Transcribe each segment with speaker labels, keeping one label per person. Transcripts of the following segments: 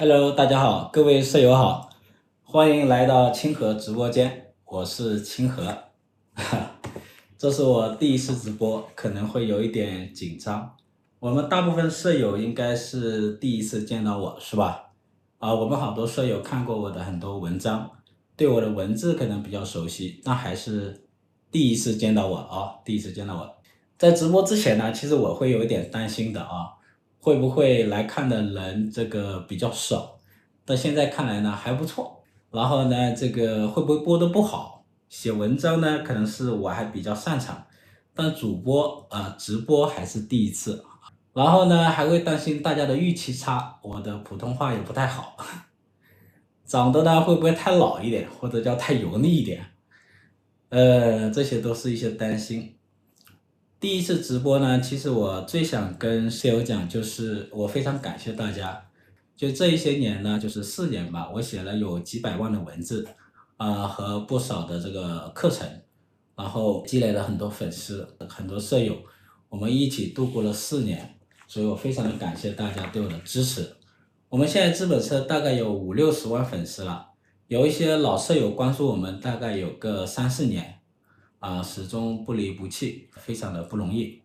Speaker 1: Hello，大家好，各位舍友好，欢迎来到清河直播间，我是清河，这是我第一次直播，可能会有一点紧张。我们大部分舍友应该是第一次见到我，是吧？啊，我们好多舍友看过我的很多文章，对我的文字可能比较熟悉，那还是第一次见到我啊，第一次见到我。在直播之前呢，其实我会有一点担心的啊。会不会来看的人这个比较少？到现在看来呢还不错。然后呢，这个会不会播的不好？写文章呢可能是我还比较擅长，但主播啊、直播还是第一次。然后呢还会担心大家的预期差，我的普通话也不太好，长得呢会不会太老一点，或者叫太油腻一点？呃，这些都是一些担心。第一次直播呢，其实我最想跟舍友讲，就是我非常感谢大家。就这一些年呢，就是四年吧，我写了有几百万的文字，啊、和不少的这个课程，然后积累了很多粉丝，很多舍友，我们一起度过了四年，所以我非常的感谢大家对我的支持。我们现在资本车大概有五六十万粉丝了，有一些老舍友关注我们大概有个三四年。啊，始终不离不弃，非常的不容易。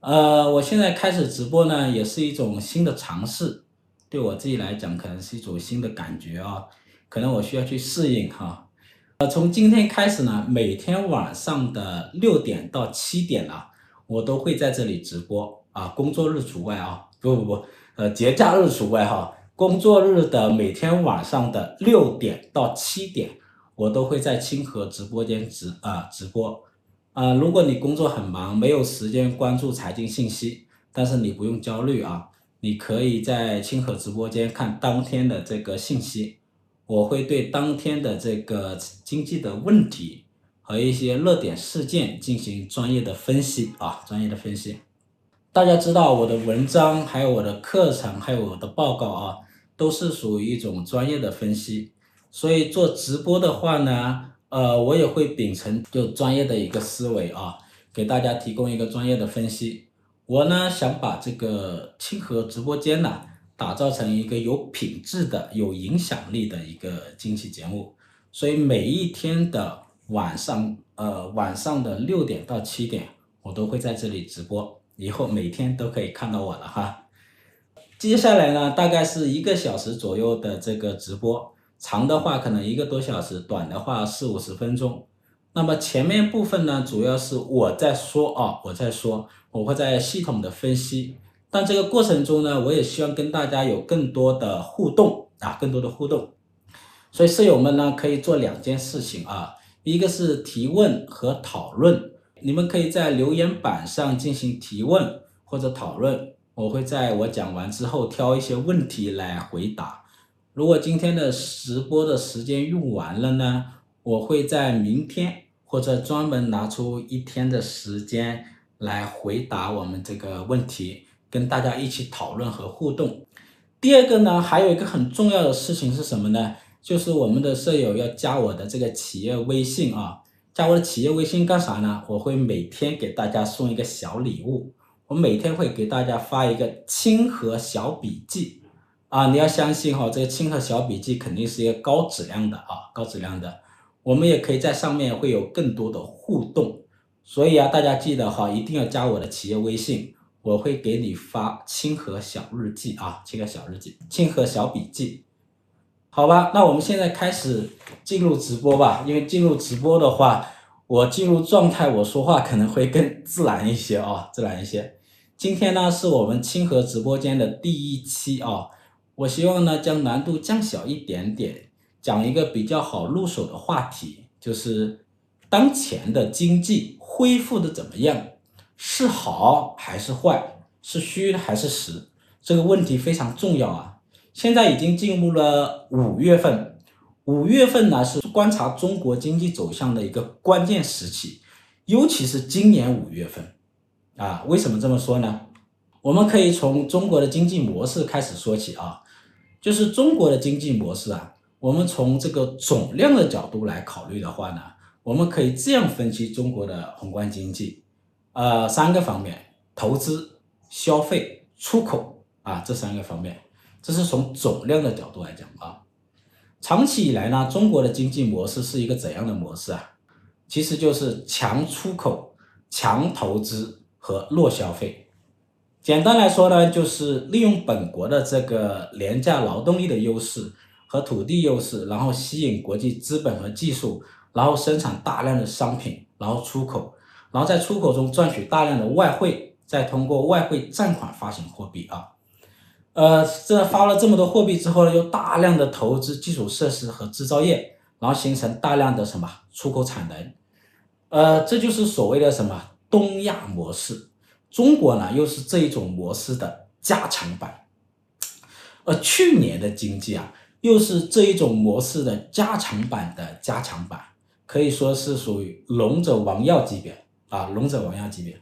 Speaker 1: 呃，我现在开始直播呢，也是一种新的尝试，对我自己来讲，可能是一种新的感觉啊，可能我需要去适应哈。呃，从今天开始呢，每天晚上的六点到七点啊，我都会在这里直播啊，工作日除外啊，不不不，呃，节假日除外哈，工作日的每天晚上的六点到七点。我都会在清河直播间直啊直播，啊，如果你工作很忙，没有时间关注财经信息，但是你不用焦虑啊，你可以在清河直播间看当天的这个信息，我会对当天的这个经济的问题和一些热点事件进行专业的分析啊，专业的分析。大家知道我的文章，还有我的课程，还有我的报告啊，都是属于一种专业的分析。所以做直播的话呢，呃，我也会秉承就专业的一个思维啊，给大家提供一个专业的分析。我呢想把这个清河直播间呢打造成一个有品质的、有影响力的一个经济节目。所以每一天的晚上，呃，晚上的六点到七点，我都会在这里直播。以后每天都可以看到我了哈。接下来呢，大概是一个小时左右的这个直播。长的话可能一个多小时，短的话四五十分钟。那么前面部分呢，主要是我在说啊，我在说，我会在系统的分析。但这个过程中呢，我也希望跟大家有更多的互动啊，更多的互动。所以舍友们呢，可以做两件事情啊，一个是提问和讨论。你们可以在留言板上进行提问或者讨论，我会在我讲完之后挑一些问题来回答。如果今天的直播的时间用完了呢，我会在明天或者专门拿出一天的时间来回答我们这个问题，跟大家一起讨论和互动。第二个呢，还有一个很重要的事情是什么呢？就是我们的舍友要加我的这个企业微信啊，加我的企业微信干啥呢？我会每天给大家送一个小礼物，我每天会给大家发一个清河小笔记。啊，你要相信哈，这个清河小笔记肯定是一个高质量的啊，高质量的。我们也可以在上面会有更多的互动，所以啊，大家记得哈，一定要加我的企业微信，我会给你发清河小日记啊，清河小日记，清河小笔记，好吧？那我们现在开始进入直播吧，因为进入直播的话，我进入状态，我说话可能会更自然一些啊，自然一些。今天呢，是我们清河直播间的第一期啊。我希望呢，将难度降小一点点，讲一个比较好入手的话题，就是当前的经济恢复的怎么样，是好还是坏，是虚还是实？这个问题非常重要啊！现在已经进入了五月份，五月份呢是观察中国经济走向的一个关键时期，尤其是今年五月份，啊，为什么这么说呢？我们可以从中国的经济模式开始说起啊，就是中国的经济模式啊，我们从这个总量的角度来考虑的话呢，我们可以这样分析中国的宏观经济，呃，三个方面：投资、消费、出口啊，这三个方面。这是从总量的角度来讲啊。长期以来呢，中国的经济模式是一个怎样的模式啊？其实就是强出口、强投资和弱消费。简单来说呢，就是利用本国的这个廉价劳动力的优势和土地优势，然后吸引国际资本和技术，然后生产大量的商品，然后出口，然后在出口中赚取大量的外汇，再通过外汇占款发行货币啊。呃，这发了这么多货币之后呢，又大量的投资基础设施和制造业，然后形成大量的什么出口产能。呃，这就是所谓的什么东亚模式。中国呢，又是这一种模式的加强版，而去年的经济啊，又是这一种模式的加强版的加强版，可以说是属于龙者王耀级别啊，龙者王耀级别，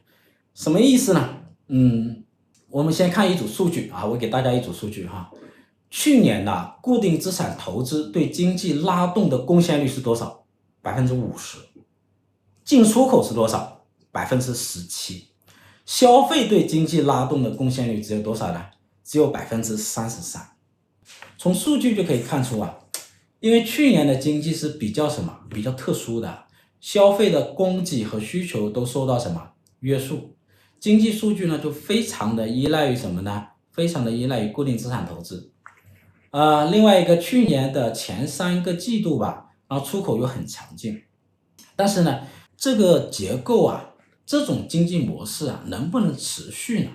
Speaker 1: 什么意思呢？嗯，我们先看一组数据啊，我给大家一组数据哈，去年呢，固定资产投资对经济拉动的贡献率是多少？百分之五十，进出口是多少？百分之十七。消费对经济拉动的贡献率只有多少呢？只有百分之三十三。从数据就可以看出啊，因为去年的经济是比较什么？比较特殊的，消费的供给和需求都受到什么约束？经济数据呢就非常的依赖于什么呢？非常的依赖于固定资产投资。呃，另外一个去年的前三个季度吧，然后出口又很强劲，但是呢，这个结构啊。这种经济模式啊，能不能持续呢？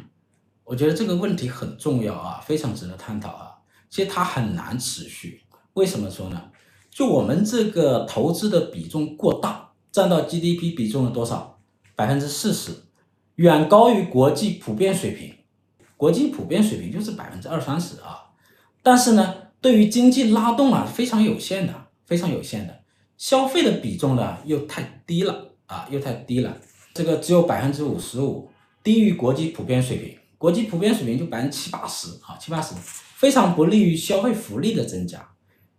Speaker 1: 我觉得这个问题很重要啊，非常值得探讨啊。其实它很难持续，为什么说呢？就我们这个投资的比重过大，占到 GDP 比重的多少？百分之四十，远高于国际普遍水平。国际普遍水平就是百分之二三十啊。但是呢，对于经济拉动啊，非常有限的，非常有限的。消费的比重呢，又太低了啊，又太低了。这个只有百分之五十五，低于国际普遍水平。国际普遍水平就百分之七八十啊，七八十，非常不利于消费福利的增加。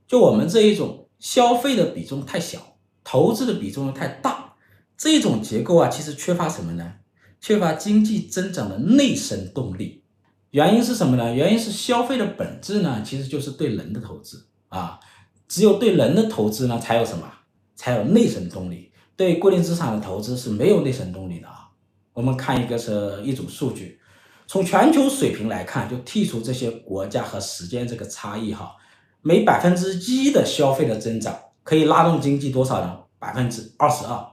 Speaker 1: 就我们这一种消费的比重太小，投资的比重又太大，这种结构啊，其实缺乏什么呢？缺乏经济增长的内生动力。原因是什么呢？原因是消费的本质呢，其实就是对人的投资啊，只有对人的投资呢，才有什么？才有内生动力。对固定资产的投资是没有内生动力的啊。我们看一个是一组数据，从全球水平来看，就剔除这些国家和时间这个差异哈，每百分之一的消费的增长可以拉动经济多少呢？百分之二十二。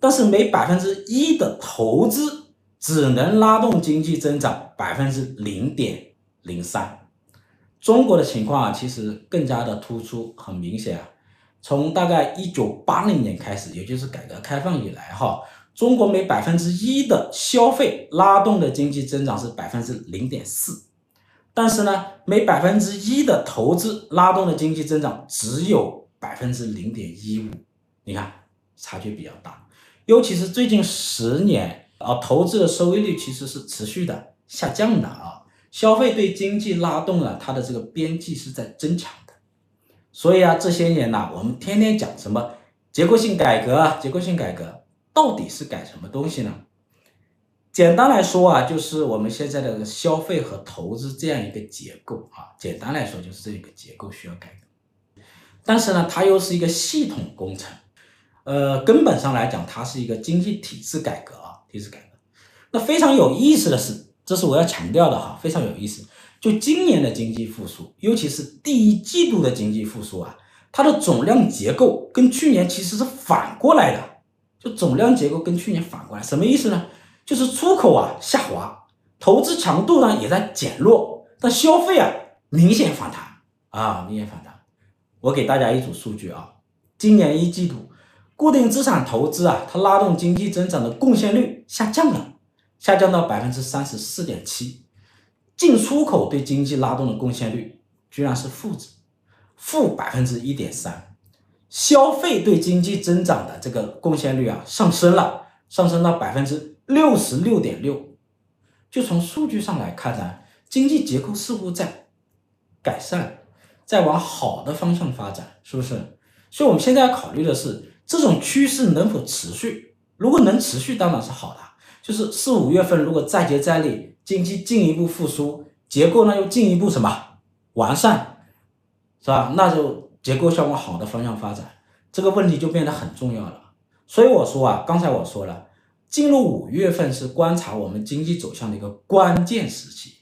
Speaker 1: 但是每百分之一的投资只能拉动经济增长百分之零点零三。中国的情况啊，其实更加的突出，很明显啊。从大概一九八零年开始，也就是改革开放以来，哈，中国每百分之一的消费拉动的经济增长是百分之零点四，但是呢，每百分之一的投资拉动的经济增长只有百分之零点一五，你看差距比较大，尤其是最近十年啊，投资的收益率其实是持续的下降的啊，消费对经济拉动呢，它的这个边际是在增强。所以啊，这些年呐，我们天天讲什么结构性改革啊，结构性改革到底是改什么东西呢？简单来说啊，就是我们现在的消费和投资这样一个结构啊，简单来说就是这个结构需要改革。但是呢，它又是一个系统工程，呃，根本上来讲，它是一个经济体制改革啊，体制改革。那非常有意思的是，这是我要强调的哈，非常有意思。就今年的经济复苏，尤其是第一季度的经济复苏啊，它的总量结构跟去年其实是反过来的。就总量结构跟去年反过来，什么意思呢？就是出口啊下滑，投资强度呢也在减弱，但消费啊明显反弹啊，明显反弹。我给大家一组数据啊，今年一季度固定资产投资啊，它拉动经济增长的贡献率下降了，下降到百分之三十四点七。进出口对经济拉动的贡献率居然是负值，负百分之一点三，消费对经济增长的这个贡献率啊上升了，上升到百分之六十六点六。就从数据上来看呢，经济结构似乎在改善，在往好的方向发展，是不是？所以我们现在要考虑的是这种趋势能否持续。如果能持续，当然是好的。就是四五月份如果再接再厉。经济进一步复苏，结构呢又进一步什么完善，是吧？那就结构向往好的方向发展，这个问题就变得很重要了。所以我说啊，刚才我说了，进入五月份是观察我们经济走向的一个关键时期。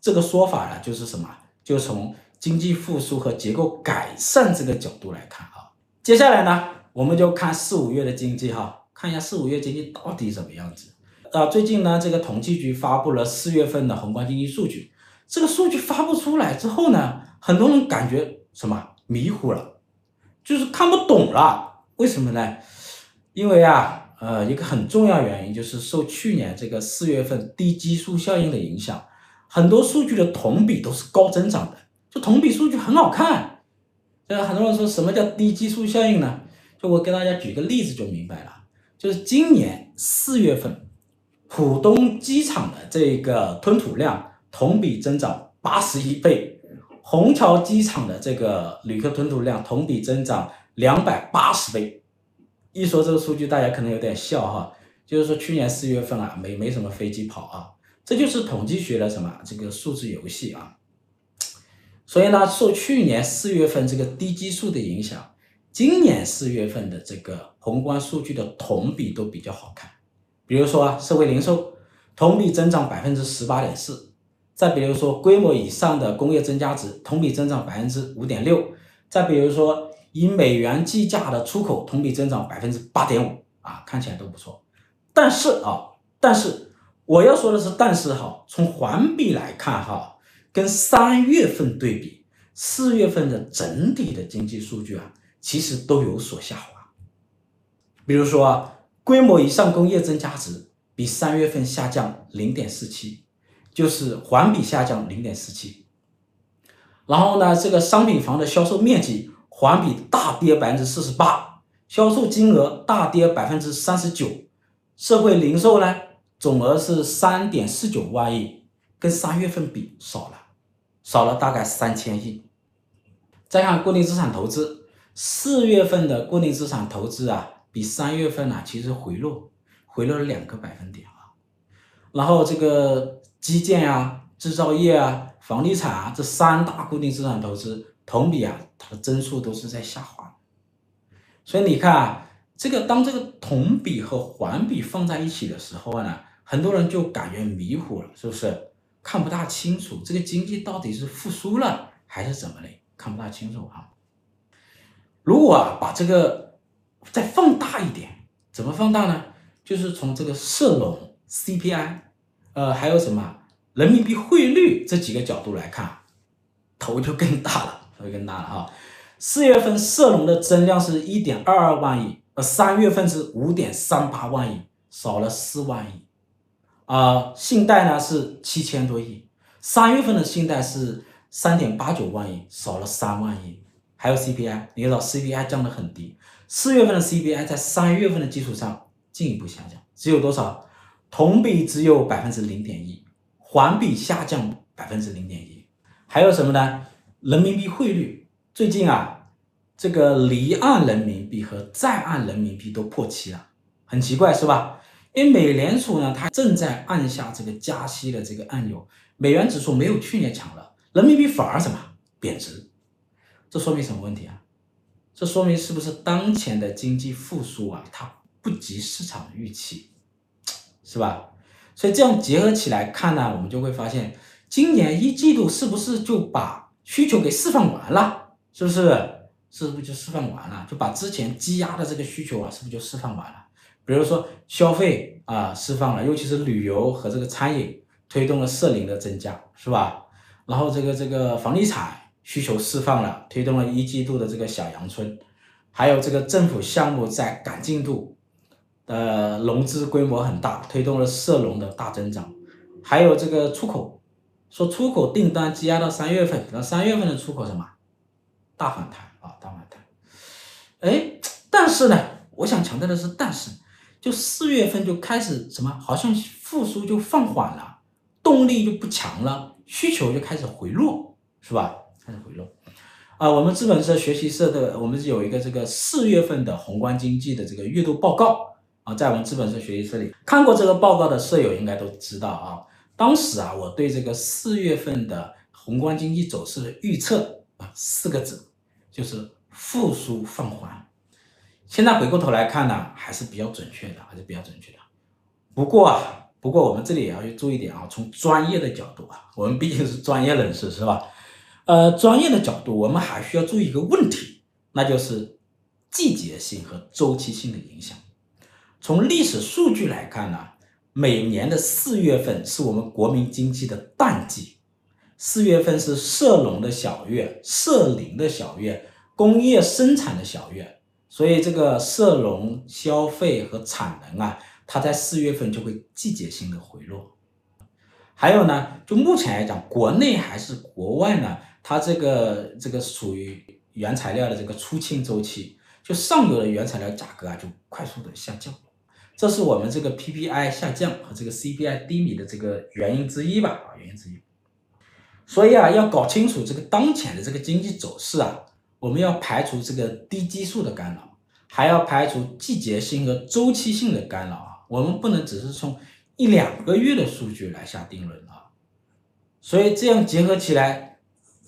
Speaker 1: 这个说法呢，就是什么？就从经济复苏和结构改善这个角度来看啊。接下来呢，我们就看四五月的经济哈，看一下四五月经济到底怎么样子。啊，最近呢，这个统计局发布了四月份的宏观经济数据。这个数据发布出来之后呢，很多人感觉什么迷糊了，就是看不懂了。为什么呢？因为啊，呃，一个很重要原因就是受去年这个四月份低基数效应的影响，很多数据的同比都是高增长的，就同比数据很好看。呃，很多人说什么叫低基数效应呢？就我给大家举个例子就明白了，就是今年四月份。浦东机场的这个吞吐量同比增长八十一倍，虹桥机场的这个旅客吞吐量同比增长两百八十倍。一说这个数据，大家可能有点笑哈，就是说去年四月份啊，没没什么飞机跑啊，这就是统计学的什么这个数字游戏啊。所以呢，受去年四月份这个低基数的影响，今年四月份的这个宏观数据的同比都比较好看。比如说啊，社会零售同比增长百分之十八点四，再比如说规模以上的工业增加值同比增长百分之五点六，再比如说以美元计价的出口同比增长百分之八点五啊，看起来都不错。但是啊，但是我要说的是，但是哈，从环比来看哈，跟三月份对比，四月份的整体的经济数据啊，其实都有所下滑。比如说。规模以上工业增加值比三月份下降零点四七，就是环比下降零点四七。然后呢，这个商品房的销售面积环比大跌百分之四十八，销售金额大跌百分之三十九。社会零售呢，总额是三点四九万亿，跟三月份比少了，少了大概三千亿。再看固定资产投资，四月份的固定资产投资啊。比三月份呢、啊，其实回落，回落了两个百分点啊。然后这个基建啊、制造业啊、房地产啊这三大固定资产投资同比啊，它的增速都是在下滑。所以你看啊，这个当这个同比和环比放在一起的时候呢，很多人就感觉迷糊了，是不是？看不大清楚这个经济到底是复苏了还是怎么嘞？看不大清楚啊。如果啊，把这个。再放大一点，怎么放大呢？就是从这个社融 CPI，呃，还有什么人民币汇率这几个角度来看，头就更大了，头就更大了哈！四月份社融的增量是一点二二万亿，呃，三月份是五点三八万亿，少了四万亿。啊、信贷呢是七千多亿，三月份的信贷是三点八九万亿，少了三万亿。还有 CPI，你知道 CPI 降得很低。四月份的 CPI 在三月份的基础上进一步下降，只有多少？同比只有百分之零点一，环比下降百分之零点一。还有什么呢？人民币汇率最近啊，这个离岸人民币和在岸人民币都破七了，很奇怪是吧？因为美联储呢，它正在按下这个加息的这个按钮，美元指数没有去年强了，人民币反而什么贬值？这说明什么问题啊？这说明是不是当前的经济复苏啊，它不及市场预期，是吧？所以这样结合起来看呢，我们就会发现，今年一季度是不是就把需求给释放完了？是不是？是不是就释放完了？就把之前积压的这个需求啊，是不是就释放完了？比如说消费啊，释放了，尤其是旅游和这个餐饮，推动了社零的增加，是吧？然后这个这个房地产。需求释放了，推动了一季度的这个小阳春，还有这个政府项目在赶进度，呃，融资规模很大，推动了社融的大增长，还有这个出口，说出口订单积压到三月份，那三月份的出口什么？大反弹啊，大反弹。哎，但是呢，我想强调的是，但是就四月份就开始什么，好像复苏就放缓了，动力就不强了，需求就开始回落，是吧？开始回落，啊，我们资本社学习社的，我们有一个这个四月份的宏观经济的这个月度报告啊，在我们资本社学习社里看过这个报告的社友应该都知道啊，当时啊，我对这个四月份的宏观经济走势的预测啊，四个字就是复苏放缓。现在回过头来看呢，还是比较准确的，还是比较准确的。不过啊，不过我们这里也要去注意点啊，从专业的角度啊，我们毕竟是专业人士，是吧？呃，专业的角度，我们还需要注意一个问题，那就是季节性和周期性的影响。从历史数据来看呢，每年的四月份是我们国民经济的淡季，四月份是社农的小月，社林的小月，工业生产的小月。所以这个社农消费和产能啊，它在四月份就会季节性的回落。还有呢，就目前来讲，国内还是国外呢，它这个这个属于原材料的这个出清周期，就上游的原材料价格啊就快速的下降，这是我们这个 PPI 下降和这个 CPI 低迷的这个原因之一吧，啊，原因之一。所以啊，要搞清楚这个当前的这个经济走势啊。我们要排除这个低基数的干扰，还要排除季节性和周期性的干扰啊！我们不能只是从一两个月的数据来下定论啊！所以这样结合起来，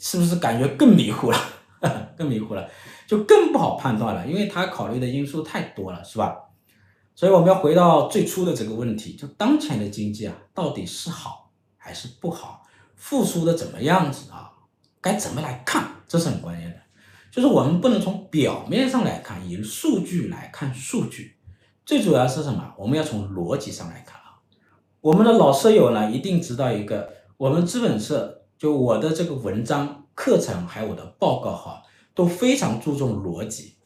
Speaker 1: 是不是感觉更迷糊了？更迷糊了，就更不好判断了，因为他考虑的因素太多了，是吧？所以我们要回到最初的这个问题，就当前的经济啊，到底是好还是不好？复苏的怎么样子啊？该怎么来看？这是很关键的。就是我们不能从表面上来看，以数据来看数据，最主要是什么？我们要从逻辑上来看啊。我们的老舍友呢，一定知道一个，我们资本社就我的这个文章、课程还有我的报告哈，都非常注重逻辑。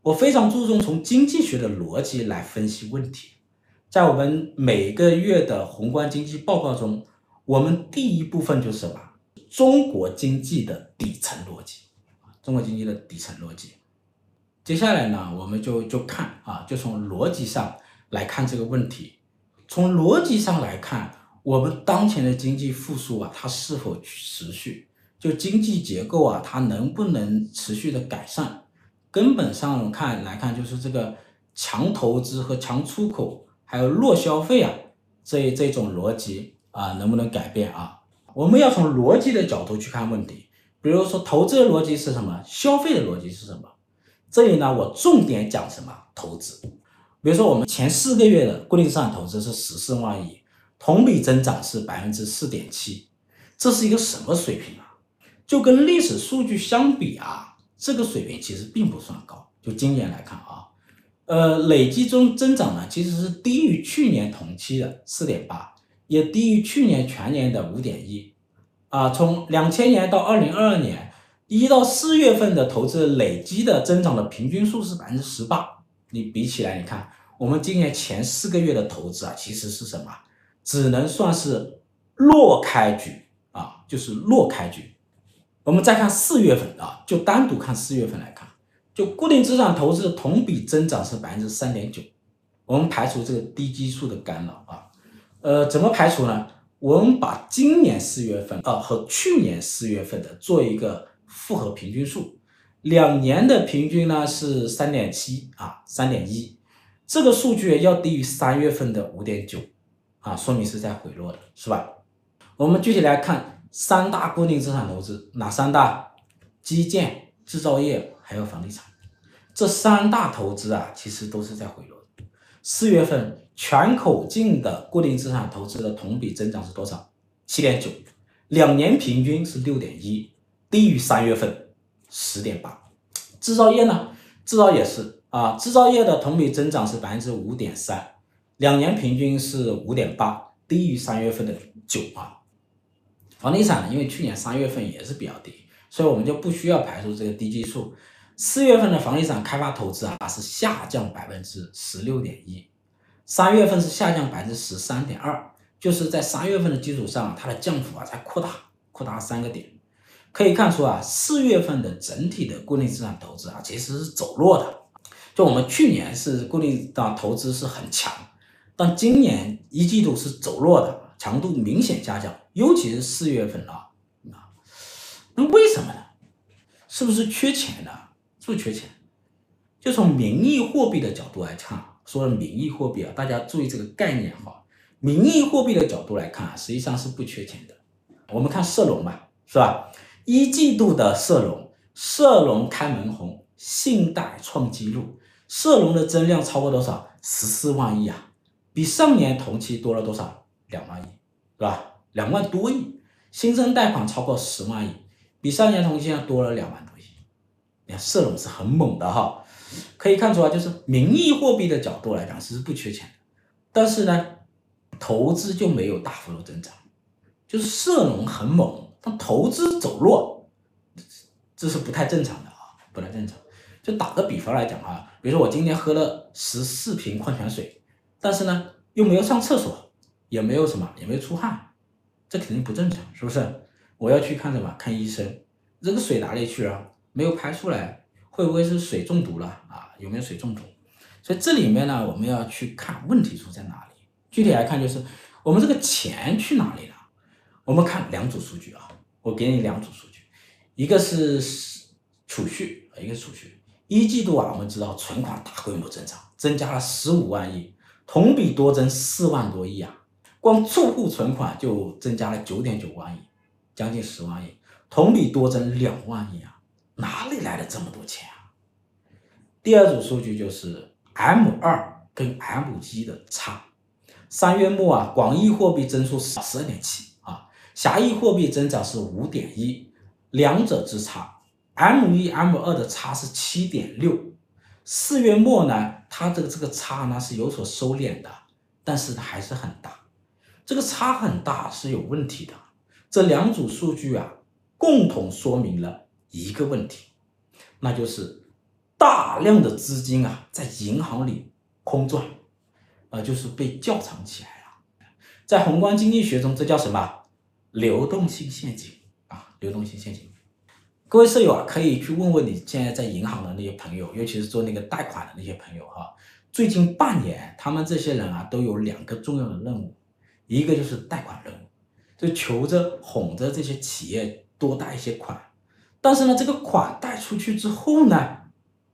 Speaker 1: 我非常注重从经济学的逻辑来分析问题。在我们每个月的宏观经济报告中，我们第一部分就是什么？中国经济的底层逻辑。中国经济的底层逻辑，接下来呢，我们就就看啊，就从逻辑上来看这个问题。从逻辑上来看，我们当前的经济复苏啊，它是否持续？就经济结构啊，它能不能持续的改善？根本上看来看，就是这个强投资和强出口，还有弱消费啊，这这种逻辑啊，能不能改变啊？我们要从逻辑的角度去看问题。比如说，投资的逻辑是什么？消费的逻辑是什么？这里呢，我重点讲什么？投资。比如说，我们前四个月的固定资产投资是十四万亿，同比增长是百分之四点七，这是一个什么水平啊？就跟历史数据相比啊，这个水平其实并不算高。就今年来看啊，呃，累计中增长呢，其实是低于去年同期的四点八，也低于去年全年的五点一。啊，从两千年到二零二二年，一到四月份的投资累积的增长的平均数是百分之十八。你比起来，你看我们今年前四个月的投资啊，其实是什么？只能算是弱开局啊，就是弱开局。我们再看四月份啊，就单独看四月份来看，就固定资产投资同比增长是百分之三点九。我们排除这个低基数的干扰啊，呃，怎么排除呢？我们把今年四月份啊和去年四月份的做一个复合平均数，两年的平均呢是三点七啊，三点一，这个数据要低于三月份的五点九啊，说明是在回落的，是吧？我们具体来看三大固定资产投资，哪三大？基建、制造业还有房地产，这三大投资啊，其实都是在回落的。四月份。全口径的固定资产投资的同比增长是多少？七点九，两年平均是六点一，低于三月份十点八。制造业呢？制造业是啊，制造业的同比增长是百分之五点三，两年平均是五点八，低于三月份的九啊。房地产？因为去年三月份也是比较低，所以我们就不需要排除这个低基数。四月份的房地产开发投资啊是下降百分之十六点一。三月份是下降百分之十三点二，就是在三月份的基础上，它的降幅啊在扩大，扩大三个点。可以看出啊，四月份的整体的固定资产投资啊，其实是走弱的。就我们去年是固定的投资是很强，但今年一季度是走弱的，强度明显下降，尤其是四月份啊啊，那为什么呢？是不是缺钱呢？是不是缺钱？就从名义货币的角度来看。说名义货币啊，大家注意这个概念哈。名义货币的角度来看啊，实际上是不缺钱的。我们看社融吧，是吧？一季度的社融，社融开门红，信贷创纪录，社融的增量超过多少？十四万亿啊，比上年同期多了多少？两万亿，是吧？两万多亿，新增贷款超过十万亿，比上年同期呢多了两万多亿。你看社融是很猛的哈，可以看出来，就是名义货币的角度来讲是不缺钱，但是呢，投资就没有大幅度增长，就是社融很猛，但投资走弱，这是不太正常的啊，不太正常。就打个比方来讲啊，比如说我今天喝了十四瓶矿泉水，但是呢又没有上厕所。也没有什么，也没有出汗，这肯定不正常，是不是？我要去看什么？看医生。这个水哪里去了？没有排出来，会不会是水中毒了啊？有没有水中毒？所以这里面呢，我们要去看问题出在哪里。具体来看，就是我们这个钱去哪里了？我们看两组数据啊，我给你两组数据，一个是储蓄，一个储蓄。一季度啊，我们知道存款大规模增长，增加了十五万亿，同比多增四万多亿啊。光住户存款就增加了九点九万亿，将近十万亿，同比多增两万亿啊！哪里来的这么多钱啊？第二组数据就是 M 二跟 M 一的差。三月末啊，广义货币增速是十二点七啊，狭义货币增长是五点一，两者之差，M 一 M 二的差是七点六。四月末呢，它的这个差呢是有所收敛的，但是还是很大。这个差很大是有问题的，这两组数据啊，共同说明了一个问题，那就是大量的资金啊在银行里空转，呃，就是被窖藏起来了。在宏观经济学中，这叫什么？流动性陷阱啊，流动性陷阱。各位舍友啊，可以去问问你现在在银行的那些朋友，尤其是做那个贷款的那些朋友哈，最近半年他们这些人啊都有两个重要的任务。一个就是贷款任务，就求着哄着这些企业多贷一些款，但是呢，这个款贷出去之后呢，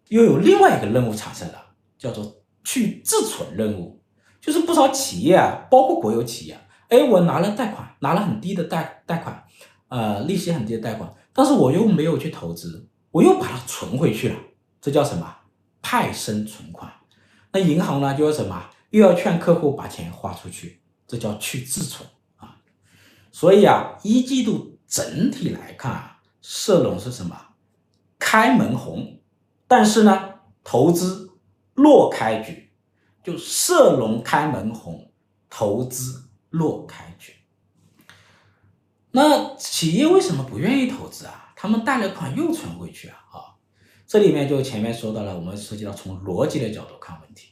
Speaker 1: 又有另外一个任务产生了，叫做去自存任务，就是不少企业啊，包括国有企业，哎，我拿了贷款，拿了很低的贷贷款，呃，利息很低的贷款，但是我又没有去投资，我又把它存回去了，这叫什么？派生存款。那银行呢，就要什么？又要劝客户把钱花出去。这叫去自存啊，所以啊，一季度整体来看啊，社融是什么？开门红，但是呢，投资落开局，就社融开门红，投资落开局。那企业为什么不愿意投资啊？他们贷了款又存回去啊？啊，这里面就前面说到了，我们涉及到从逻辑的角度看问题，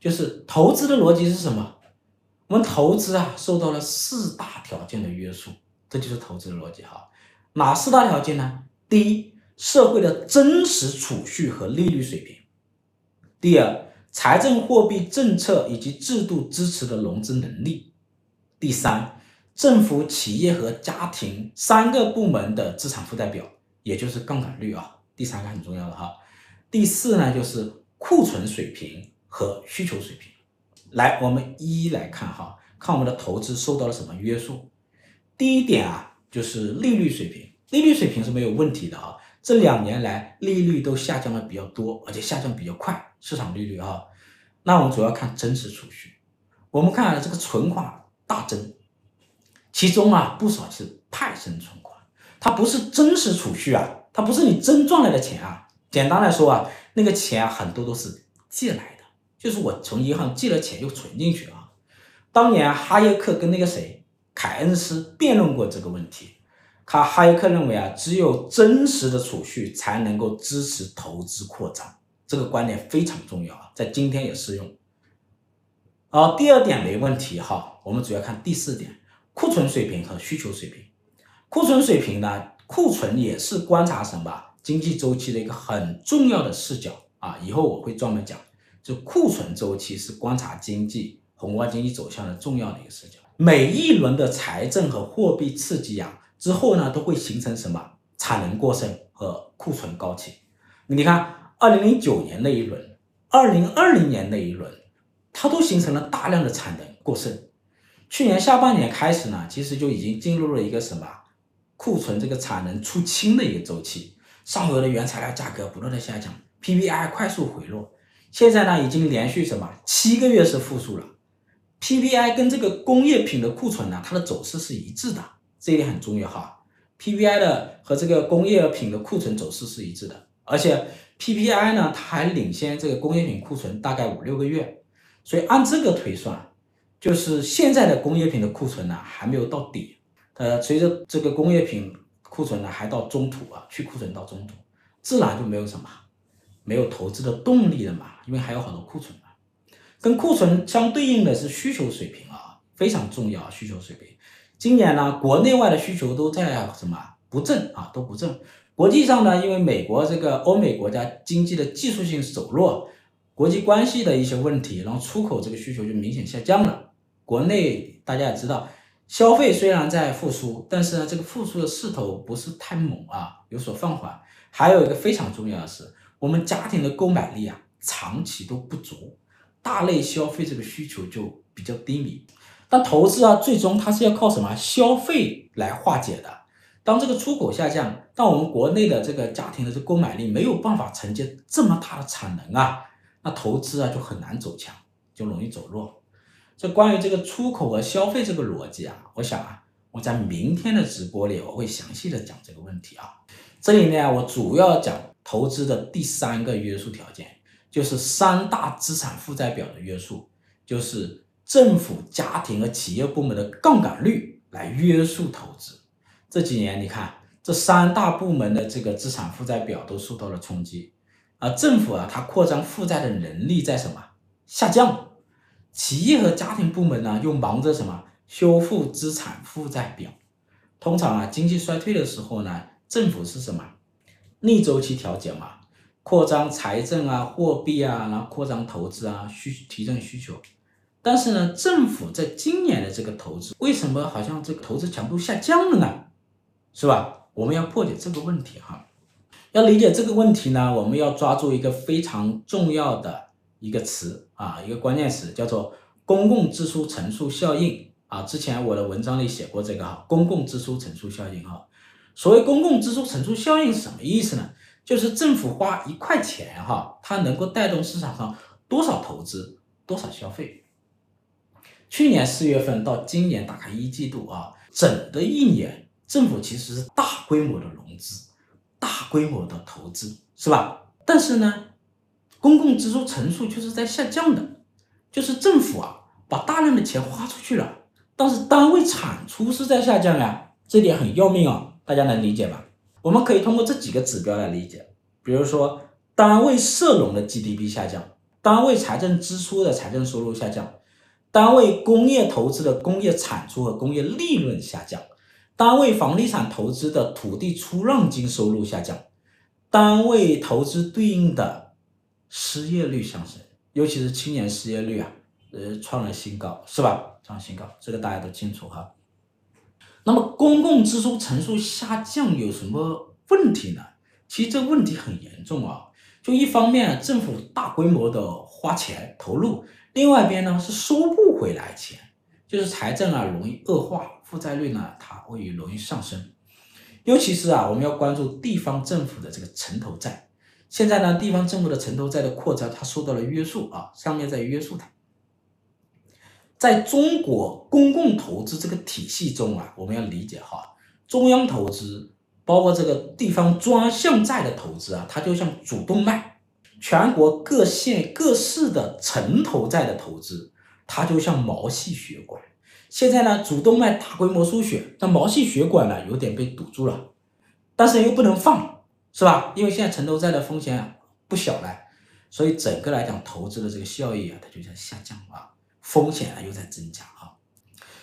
Speaker 1: 就是投资的逻辑是什么？我们投资啊，受到了四大条件的约束，这就是投资的逻辑哈。哪四大条件呢？第一，社会的真实储蓄和利率水平；第二，财政货币政策以及制度支持的融资能力；第三，政府、企业和家庭三个部门的资产负债表，也就是杠杆率啊。第三个很重要的哈。第四呢，就是库存水平和需求水平。来，我们一一来看哈，看我们的投资受到了什么约束。第一点啊，就是利率水平，利率水平是没有问题的啊。这两年来利率都下降的比较多，而且下降比较快，市场利率啊。那我们主要看真实储蓄，我们看这个存款大增，其中啊不少是派生存款，它不是真实储蓄啊，它不是你真赚来的钱啊。简单来说啊，那个钱很多都是借来的。就是我从银行借了钱又存进去啊。当年哈耶克跟那个谁凯恩斯辩论过这个问题，他哈耶克认为啊，只有真实的储蓄才能够支持投资扩张，这个观点非常重要啊，在今天也适用。好，第二点没问题哈，我们主要看第四点，库存水平和需求水平。库存水平呢，库存也是观察什么经济周期的一个很重要的视角啊，以后我会专门讲。就库存周期是观察经济宏观经济走向的重要的一个视角。每一轮的财政和货币刺激啊之后呢，都会形成什么产能过剩和库存高企。你看，二零零九年那一轮，二零二零年那一轮，它都形成了大量的产能过剩。去年下半年开始呢，其实就已经进入了一个什么库存这个产能出清的一个周期，上游的原材料价格不断的下降，PPI 快速回落，现在呢已经连续什么七个月是负数了，PPI 跟这个工业品的库存呢，它的走势是一致的，这一点很重要哈，PPI 的和这个工业品的库存走势是一致的，而且 PPI 呢，它还领先这个工业品库存大概五六个月，所以按这个推算，就是现在的工业品的库存呢还没有到底。呃，随着这个工业品库存呢，还到中途啊，去库存到中途，自然就没有什么，没有投资的动力了嘛，因为还有很多库存嘛。跟库存相对应的是需求水平啊，非常重要，需求水平。今年呢，国内外的需求都在什么不振啊，都不振。国际上呢，因为美国这个欧美国家经济的技术性走弱，国际关系的一些问题，然后出口这个需求就明显下降了。国内大家也知道。消费虽然在复苏，但是呢，这个复苏的势头不是太猛啊，有所放缓。还有一个非常重要的是，我们家庭的购买力啊，长期都不足，大类消费这个需求就比较低迷。但投资啊，最终它是要靠什么消费来化解的。当这个出口下降，当我们国内的这个家庭的这购买力没有办法承接这么大的产能啊，那投资啊就很难走强，就容易走弱。这关于这个出口和消费这个逻辑啊，我想啊，我在明天的直播里我会详细的讲这个问题啊。这里面我主要讲投资的第三个约束条件，就是三大资产负债表的约束，就是政府、家庭和企业部门的杠杆率来约束投资。这几年你看，这三大部门的这个资产负债表都受到了冲击，而政府啊，它扩张负债的能力在什么下降？企业和家庭部门呢，又忙着什么修复资产负债表。通常啊，经济衰退的时候呢，政府是什么逆周期调节嘛，扩张财政啊、货币啊，然后扩张投资啊，需提振需求。但是呢，政府在今年的这个投资，为什么好像这个投资强度下降了呢？是吧？我们要破解这个问题哈。要理解这个问题呢，我们要抓住一个非常重要的。一个词啊，一个关键词叫做公共支出乘数效应啊。之前我的文章里写过这个哈，公共支出乘数效应哈。所谓公共支出乘数效应是什么意思呢？就是政府花一块钱哈，它能够带动市场上多少投资，多少消费。去年四月份到今年大概一季度啊，整的一年，政府其实是大规模的融资，大规模的投资，是吧？但是呢，公共支出乘数就是在下降的，就是政府啊把大量的钱花出去了，但是单位产出是在下降呀，这点很要命啊，大家能理解吧？我们可以通过这几个指标来理解，比如说单位社融的 GDP 下降，单位财政支出的财政收入下降，单位工业投资的工业产出和工业利润下降，单位房地产投资的土地出让金收入下降，单位投资对应的。失业率上升，尤其是青年失业率啊，呃，创了新高，是吧？创新高，这个大家都清楚哈。那么公共支出乘数下降有什么问题呢？其实这问题很严重啊。就一方面政府大规模的花钱投入，另外一边呢是收不回来钱，就是财政啊容易恶化，负债率呢它会容易上升。尤其是啊，我们要关注地方政府的这个城投债。现在呢，地方政府的城投债的扩张，它受到了约束啊，上面在约束它。在中国公共投资这个体系中啊，我们要理解哈，中央投资包括这个地方专项债的投资啊，它就像主动脉；全国各县各市的城投债的投资，它就像毛细血管。现在呢，主动脉大规模输血，那毛细血管呢有点被堵住了，但是又不能放。是吧？因为现在城投债的风险不小了，所以整个来讲，投资的这个效益啊，它就在下降啊，风险啊又在增加啊。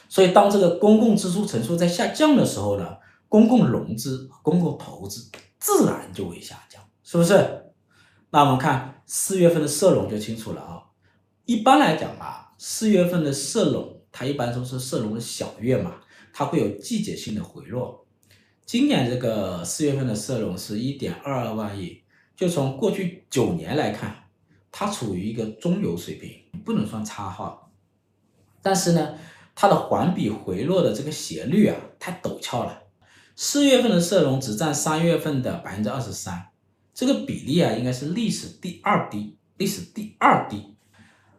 Speaker 1: 所以当这个公共支出乘数在下降的时候呢，公共融资、公共投资自然就会下降，是不是？那我们看四月份的社融就清楚了啊。一般来讲啊，四月份的社融，它一般都是社融的小月嘛，它会有季节性的回落。今年这个四月份的社融是一点二二万亿，就从过去九年来看，它处于一个中游水平，不能算差哈。但是呢，它的环比回落的这个斜率啊，太陡峭了。四月份的社融只占三月份的百分之二十三，这个比例啊，应该是历史第二低，历史第二低。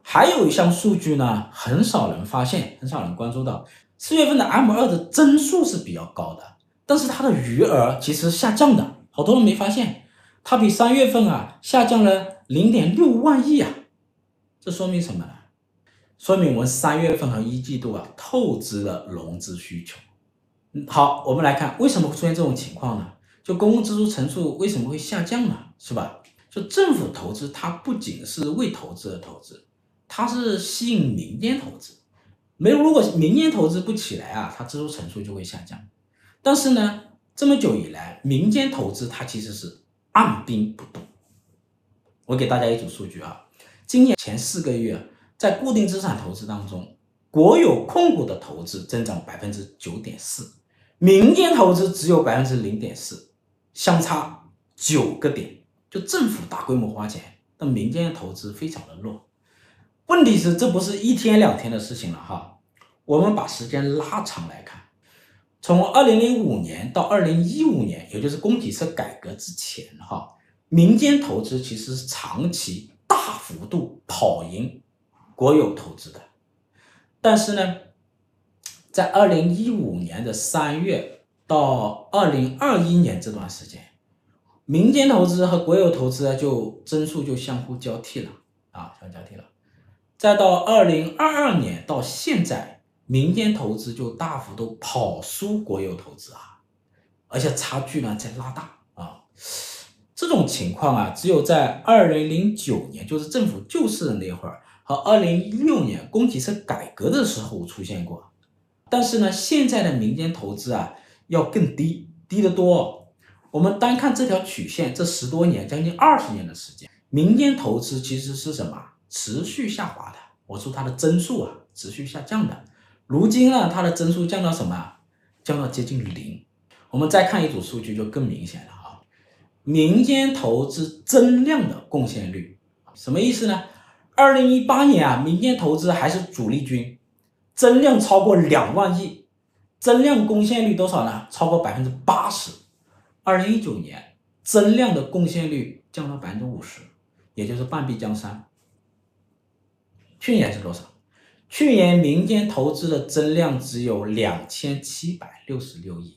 Speaker 1: 还有一项数据呢，很少人发现，很少人关注到，四月份的 M 二的增速是比较高的，但是它的余额其实下降的，好多人没发现，它比三月份啊下降了零点六万亿啊，这说明什么呢？说明我们三月份和一季度啊透支了融资需求。嗯好，我们来看为什么会出现这种情况呢？就公共支出乘数为什么会下降呢？是吧？就政府投资它不仅是为投资而投资，它是吸引民间投资。没，如果民间投资不起来啊，它支出乘数就会下降。但是呢，这么久以来，民间投资它其实是按兵不动。我给大家一组数据啊，今年前四个月。在固定资产投资当中，国有控股的投资增长百分之九点四，民间投资只有百分之零点四，相差九个点。就政府大规模花钱，但民间投资非常的弱。问题是这不是一天两天的事情了哈，我们把时间拉长来看，从二零零五年到二零一五年，也就是供给侧改革之前哈，民间投资其实是长期大幅度跑赢。国有投资的，但是呢，在二零一五年的三月到二零二一年这段时间，民间投资和国有投资就增速就相互交替了啊，相互交替了。再到二零二二年到现在，民间投资就大幅度跑输国有投资啊，而且差距呢在拉大啊。这种情况啊，只有在二零零九年，就是政府救市的那会儿。和二零一六年供给侧改革的时候出现过，但是呢，现在的民间投资啊要更低，低得多。我们单看这条曲线，这十多年，将近二十年的时间，民间投资其实是什么？持续下滑的。我说它的增速啊，持续下降的。如今呢，它的增速降到什么？降到接近零。我们再看一组数据就更明显了啊，民间投资增量的贡献率，什么意思呢？二零一八年啊，民间投资还是主力军，增量超过两万亿，增量贡献率多少呢？超过百分之八十。二零一九年，增量的贡献率降到百分之五十，也就是半壁江山。去年是多少？去年民间投资的增量只有两千七百六十六亿，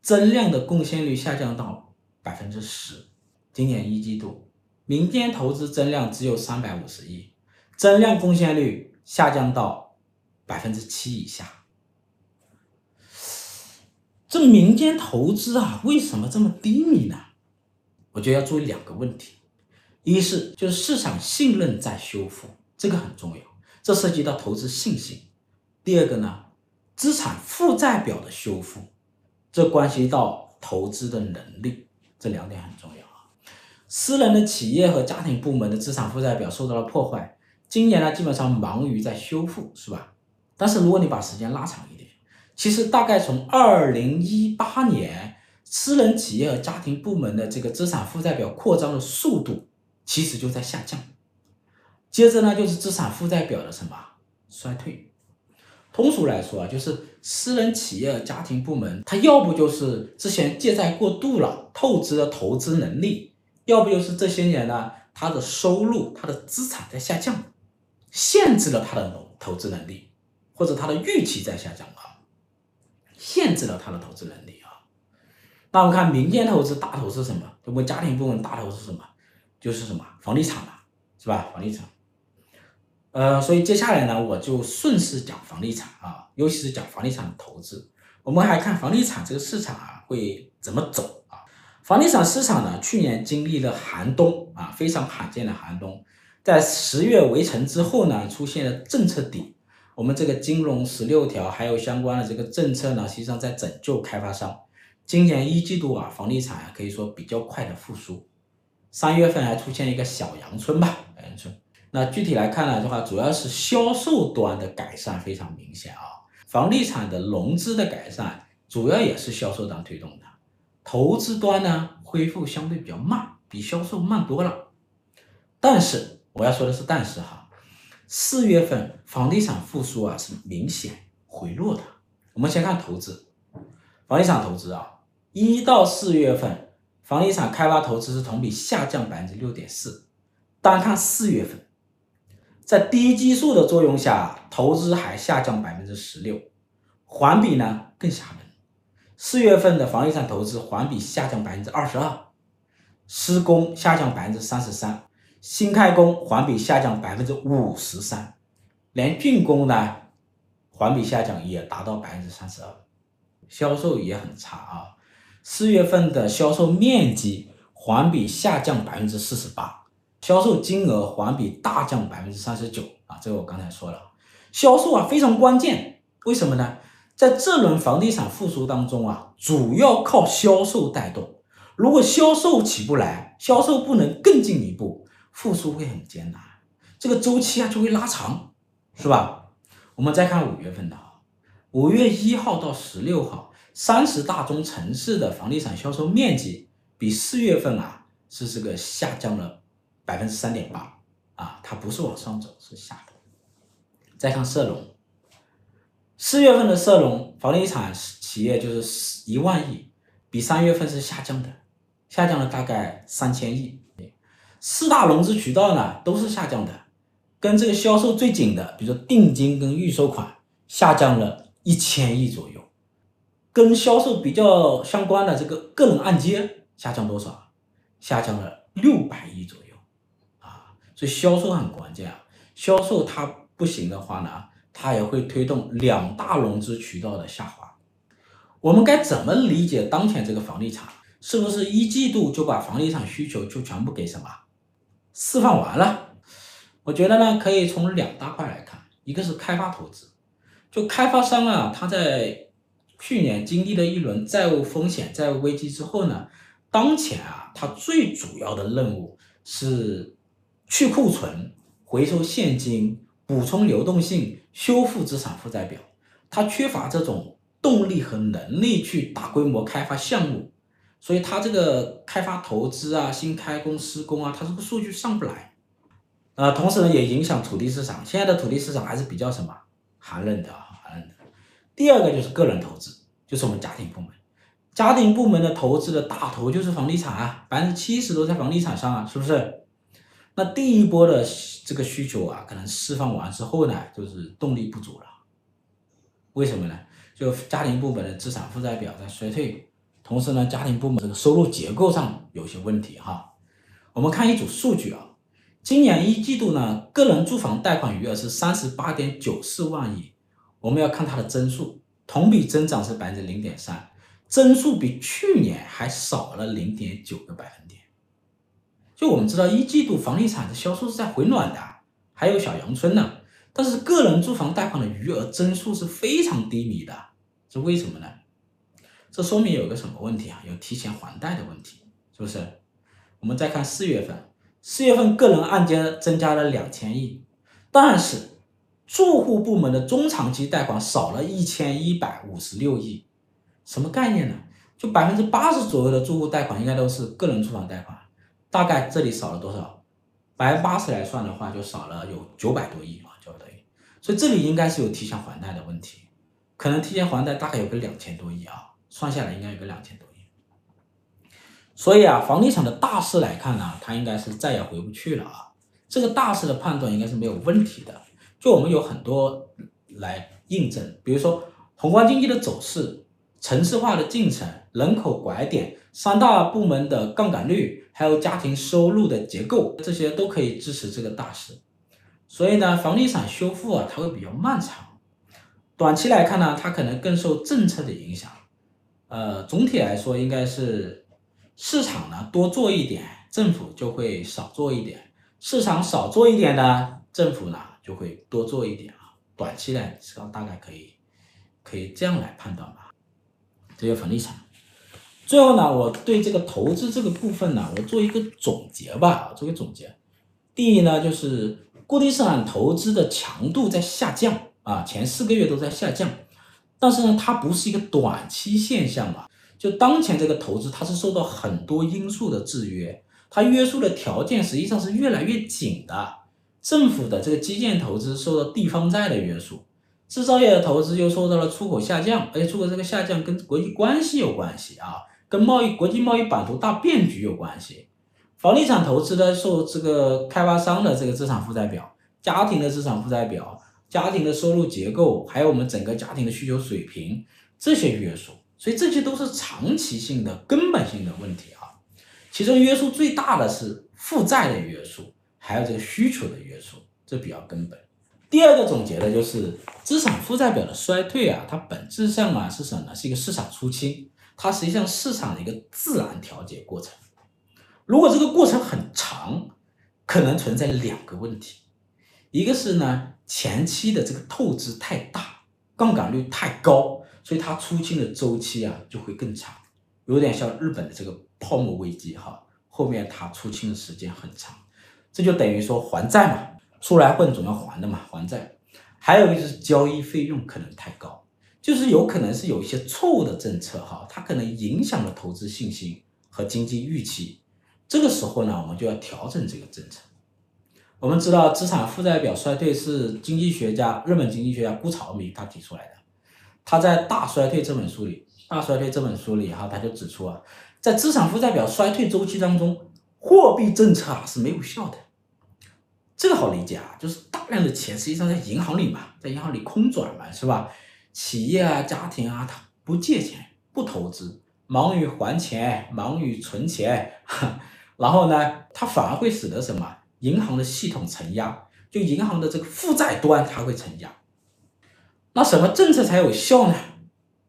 Speaker 1: 增量的贡献率下降到百分之十。今年一季度。民间投资增量只有三百五十亿，增量贡献率下降到百分之七以下。这民间投资啊，为什么这么低迷呢？我觉得要注意两个问题：一是就是市场信任在修复，这个很重要，这涉及到投资信心；第二个呢，资产负债表的修复，这关系到投资的能力，这两点很重要啊。私人的企业和家庭部门的资产负债表受到了破坏，今年呢基本上忙于在修复，是吧？但是如果你把时间拉长一点，其实大概从二零一八年，私人企业和家庭部门的这个资产负债表扩张的速度其实就在下降，接着呢就是资产负债表的什么衰退。通俗来说啊，就是私人企业家庭部门，它要不就是之前借债过度了，透支了投资能力。要不就是这些年呢，他的收入、他的资产在下降，限制了他的投资能力，或者他的预期在下降啊，限制了他的投资能力啊。那我们看民间投资大头是什么？我们家庭部门大头是什么？就是什么房地产嘛，是吧？房地产。呃，所以接下来呢，我就顺势讲房地产啊，尤其是讲房地产的投资。我们还看房地产这个市场啊，会怎么走啊。房地产市场呢，去年经历了寒冬啊，非常罕见的寒冬。在十月围城之后呢，出现了政策底。我们这个金融十六条还有相关的这个政策呢，实际上在拯救开发商。今年一季度啊，房地产啊可以说比较快的复苏。三月份还出现一个小阳春吧，小阳春。那具体来看呢的话，主要是销售端的改善非常明显啊。房地产的融资的改善，主要也是销售端推动的。投资端呢，恢复相对比较慢，比销售慢多了。但是我要说的是，但是哈，四月份房地产复苏啊是明显回落的。我们先看投资，房地产投资啊，一到四月份，房地产开发投资是同比下降百分之六点四。单看四月份，在低基数的作用下，投资还下降百分之十六，环比呢更吓人。四月份的房地产投资环比下降百分之二十二，施工下降百分之三十三，新开工环比下降百分之五十三，连竣工呢环比下降也达到百分之三十二，销售也很差啊。四月份的销售面积环比下降百分之四十八，销售金额环比大降百分之三十九啊，这个我刚才说了，销售啊非常关键，为什么呢？在这轮房地产复苏当中啊，主要靠销售带动。如果销售起不来，销售不能更进一步，复苏会很艰难，这个周期啊就会拉长，是吧？我们再看五月份的啊，五月一号到十六号，三十大中城市的房地产销售面积比四月份啊是这个下降了百分之三点八啊，它不是往上走，是下的。再看社融。四月份的社融房地产企业就是一万亿，比三月份是下降的，下降了大概三千亿。四大融资渠道呢都是下降的，跟这个销售最紧的，比如说定金跟预收款，下降了一千亿左右。跟销售比较相关的这个个人按揭下降多少？下降了六百亿左右！销售很关键啊，销售它不行的话呢？它也会推动两大融资渠道的下滑。我们该怎么理解当前这个房地产？是不是一季度就把房地产需求就全部给什么释放完了？我觉得呢，可以从两大块来看，一个是开发投资，就开发商啊，他在去年经历了一轮债务风险、债务危机之后呢，当前啊，他最主要的任务是去库存、回收现金。补充流动性，修复资产负债表，它缺乏这种动力和能力去大规模开发项目，所以它这个开发投资啊、新开工施工啊，它这个数据上不来，呃，同时呢也影响土地市场。现在的土地市场还是比较什么寒冷的啊，寒冷的。第二个就是个人投资，就是我们家庭部门，家庭部门的投资的大头就是房地产啊，百分之七十都在房地产上啊，是不是？那第一波的这个需求啊，可能释放完之后呢，就是动力不足了。为什么呢？就家庭部门的资产负债表在衰退，同时呢，家庭部门这个收入结构上有些问题哈。我们看一组数据啊，今年一季度呢，个人住房贷款余额是三十八点九四万亿，我们要看它的增速，同比增长是百分之零点三，增速比去年还少了零点九个百分点。就我们知道，一季度房地产的销售是在回暖的，还有小阳春呢。但是个人住房贷款的余额增速是非常低迷的，是为什么呢？这说明有个什么问题啊？有提前还贷的问题，是不是？我们再看四月份，四月份个人按揭增加了两千亿，但是住户部门的中长期贷款少了一千一百五十六亿，什么概念呢？就百分之八十左右的住户贷款应该都是个人住房贷款。大概这里少了多少？百分之八十来算的话，就少了有九百多亿啊，九百多亿。所以这里应该是有提前还贷的问题，可能提前还贷大概有个两千多亿啊，算下来应该有个两千多亿。所以啊，房地产的大势来看呢，它应该是再也回不去了啊。这个大势的判断应该是没有问题的。就我们有很多来印证，比如说宏观经济的走势、城市化的进程、人口拐点、三大部门的杠杆率。还有家庭收入的结构，这些都可以支持这个大势。所以呢，房地产修复啊，它会比较漫长。短期来看呢，它可能更受政策的影响。呃，总体来说，应该是市场呢多做一点，政府就会少做一点；市场少做一点呢，政府呢就会多做一点啊。短期来说，大概可以可以这样来判断吧。这些房地产。最后呢，我对这个投资这个部分呢，我做一个总结吧，做一个总结。第一呢，就是固定资产投资的强度在下降啊，前四个月都在下降，但是呢，它不是一个短期现象嘛。就当前这个投资，它是受到很多因素的制约，它约束的条件实际上是越来越紧的。政府的这个基建投资受到地方债的约束，制造业的投资又受到了出口下降，而且出口这个下降跟国际关系有关系啊。跟贸易国际贸易版图大变局有关系。房地产投资呢，受这个开发商的这个资产负债表、家庭的资产负债表、家庭的收入结构，还有我们整个家庭的需求水平这些约束，所以这些都是长期性的根本性的问题啊。其中约束最大的是负债的约束，还有这个需求的约束，这比较根本。第二个总结的就是资产负债表的衰退啊，它本质上啊是什么呢？是一个市场出清，它实际上市场的一个自然调节过程。如果这个过程很长，可能存在两个问题，一个是呢前期的这个透支太大，杠杆率太高，所以它出清的周期啊就会更长，有点像日本的这个泡沫危机哈，后面它出清的时间很长，这就等于说还债嘛。出来混总要还的嘛，还债。还有一个就是交易费用可能太高，就是有可能是有一些错误的政策哈，它可能影响了投资信心和经济预期。这个时候呢，我们就要调整这个政策。我们知道资产负债表衰退是经济学家日本经济学家辜朝明他提出来的。他在《大衰退》这本书里，《大衰退》这本书里哈，他就指出啊，在资产负债表衰退周期当中，货币政策啊是没有效的。这个好理解啊，就是大量的钱实际上在银行里嘛，在银行里空转嘛，是吧？企业啊、家庭啊，他不借钱、不投资，忙于还钱、忙于存钱，然后呢，它反而会使得什么？银行的系统承压，就银行的这个负债端它会承压。那什么政策才有效呢？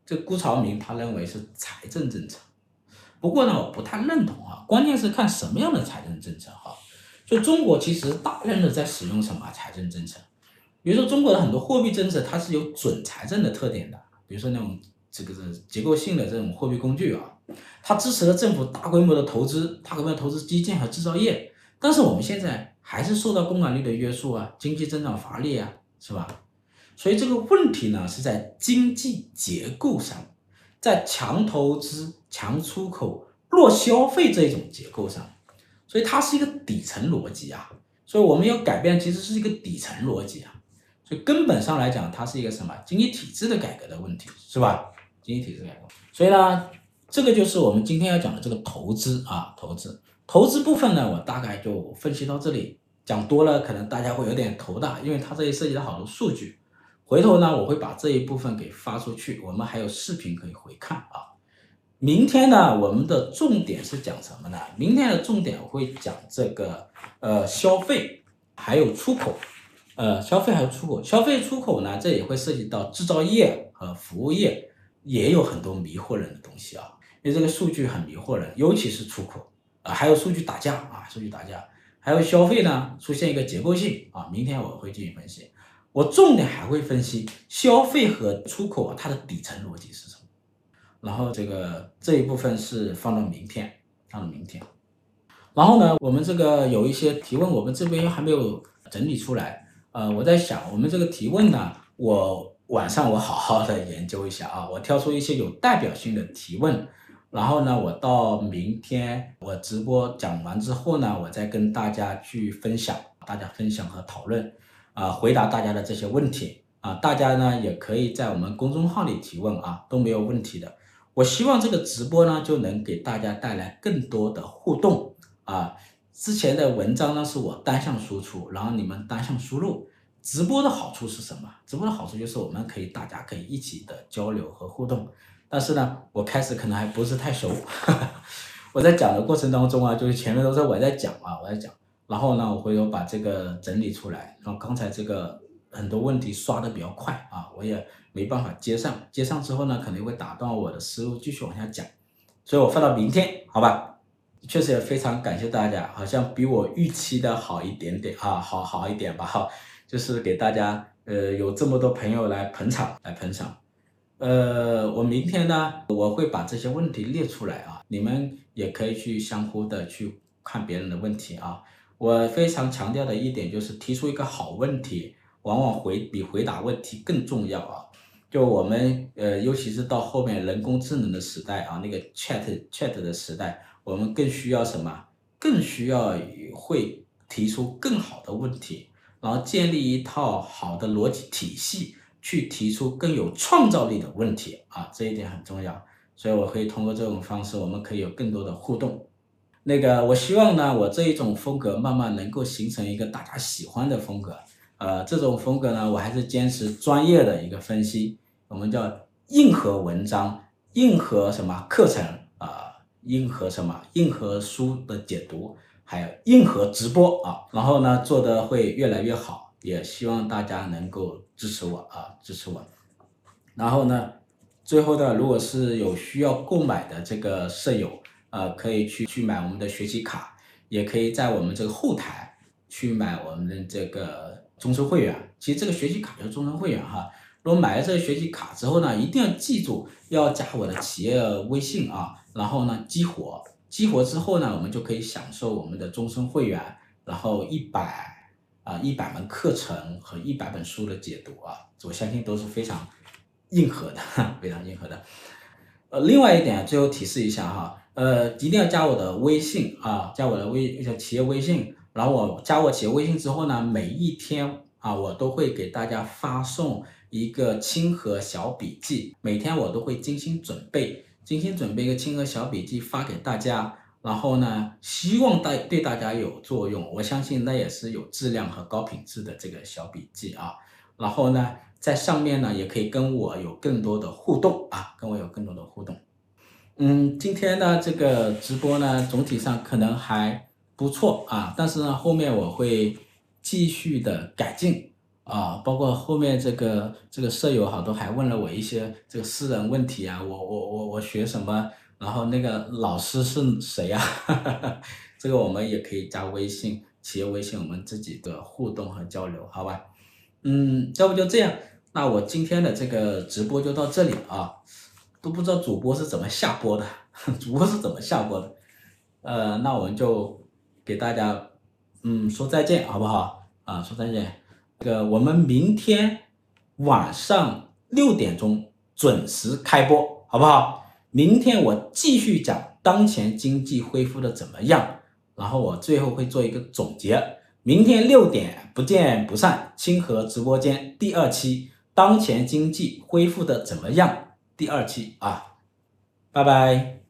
Speaker 1: 这辜朝明他认为是财政政策。不过呢，我不太认同啊，关键是看什么样的财政政策哈。就中国其实大量的在使用什么财政政策，比如说中国的很多货币政策，它是有准财政的特点的，比如说那种这个是结构性的这种货币工具啊，它支持了政府大规模的投资，大规模的投资基建和制造业，但是我们现在还是受到杠杆率的约束啊，经济增长乏力啊，是吧？所以这个问题呢是在经济结构上，在强投资、强出口、弱消费这种结构上。所以它是一个底层逻辑啊，所以我们要改变，其实是一个底层逻辑啊。所以根本上来讲，它是一个什么经济体制的改革的问题，是吧？经济体制改革。所以呢，这个就是我们今天要讲的这个投资啊，投资。投资部分呢，我大概就分析到这里，讲多了可能大家会有点头大，因为它这里涉及到好多数据。回头呢，我会把这一部分给发出去，我们还有视频可以回看啊。明天呢，我们的重点是讲什么呢？明天的重点我会讲这个呃消费还有出口，呃消费还有出口，消费出口呢，这也会涉及到制造业和服务业，也有很多迷惑人的东西啊，因为这个数据很迷惑人，尤其是出口啊，还有数据打架啊，数据打架，还有消费呢出现一个结构性啊，明天我会进行分析，我重点还会分析消费和出口，它的底层逻辑是什么。然后这个这一部分是放到明天，放到明天。然后呢，我们这个有一些提问，我们这边还没有整理出来。呃，我在想，我们这个提问呢，我晚上我好好的研究一下啊，我挑出一些有代表性的提问。然后呢，我到明天我直播讲完之后呢，我再跟大家去分享，大家分享和讨论，啊，回答大家的这些问题啊，大家呢也可以在我们公众号里提问啊，都没有问题的。我希望这个直播呢，就能给大家带来更多的互动啊！之前的文章呢，是我单向输出，然后你们单向输入。直播的好处是什么？直播的好处就是我们可以，大家可以一起的交流和互动。但是呢，我开始可能还不是太熟，我在讲的过程当中啊，就是前面都是我在讲啊，我在讲，然后呢，我回头把这个整理出来，然后刚才这个很多问题刷的比较快啊，我也。没办法接上，接上之后呢，可能会打断我的思路，继续往下讲，所以我放到明天，好吧？确实也非常感谢大家，好像比我预期的好一点点啊，好好一点吧，哈，就是给大家呃有这么多朋友来捧场，来捧场，呃，我明天呢，我会把这些问题列出来啊，你们也可以去相互的去看别人的问题啊，我非常强调的一点就是提出一个好问题，往往回比回答问题更重要啊。就我们呃，尤其是到后面人工智能的时代啊，那个 chat chat 的时代，我们更需要什么？更需要会提出更好的问题，然后建立一套好的逻辑体系，去提出更有创造力的问题啊，这一点很重要。所以我可以通过这种方式，我们可以有更多的互动。那个，我希望呢，我这一种风格慢慢能够形成一个大家喜欢的风格。呃，这种风格呢，我还是坚持专业的一个分析，我们叫硬核文章、硬核什么课程硬核什么硬核书的解读，还有硬核直播啊，然后呢，做的会越来越好，也希望大家能够支持我啊，支持我。然后呢，最后呢，如果是有需要购买的这个舍友，呃，可以去去买我们的学习卡，也可以在我们这个后台去买我们的这个终身会员。其实这个学习卡就是终身会员哈。如果买了这个学习卡之后呢，一定要记住要加我的企业微信啊，然后呢激活，激活之后呢，我们就可以享受我们的终身会员，然后一百啊一百门课程和一百本书的解读啊，我相信都是非常。硬核的，非常硬核的。呃，另外一点，最后提示一下哈，呃，一定要加我的微信啊，加我的微企业微信。然后我加我企业微信之后呢，每一天啊，我都会给大家发送一个清河小笔记，每天我都会精心准备，精心准备一个清河小笔记发给大家。然后呢，希望大对大家有作用，我相信那也是有质量和高品质的这个小笔记啊。然后呢，在上面呢，也可以跟我有更多的互动啊，跟我有更多的互动。嗯，今天呢这个直播呢，总体上可能还不错啊，但是呢，后面我会继续的改进啊，包括后面这个这个舍友好多还问了我一些这个私人问题啊，我我我我学什么，然后那个老师是谁呀？这个我们也可以加微信，企业微信，我们自己的互动和交流，好吧？嗯，要不就这样，那我今天的这个直播就到这里啊，都不知道主播是怎么下播的，主播是怎么下播的，呃，那我们就给大家嗯说再见，好不好？啊，说再见，这个我们明天晚上六点钟准时开播，好不好？明天我继续讲当前经济恢复的怎么样，然后我最后会做一个总结。明天六点不见不散，清河直播间第二期，当前经济恢复的怎么样？第二期啊，拜拜。